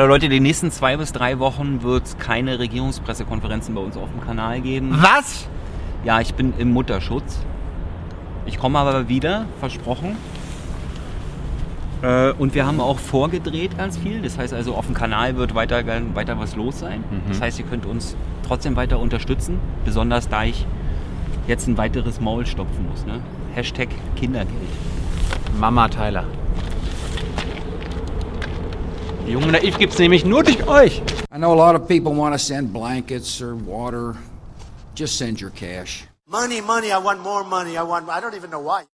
Hallo Leute, die nächsten zwei bis drei Wochen wird es keine Regierungspressekonferenzen bei uns auf dem Kanal geben. Was? Ja, ich bin im Mutterschutz. Ich komme aber wieder, versprochen. Äh, und wir haben auch vorgedreht ganz viel. Das heißt also, auf dem Kanal wird weiter, weiter was los sein. Mhm. Das heißt, ihr könnt uns trotzdem weiter unterstützen. Besonders da ich jetzt ein weiteres Maul stopfen muss. Ne? Hashtag Kindergeld. Mama Tyler. Die Junge Naiv gibt's nämlich nur durch euch. I know a lot of people want to send blankets or water. Just send your cash. Money, money, I want more money. I want, I don't even know why.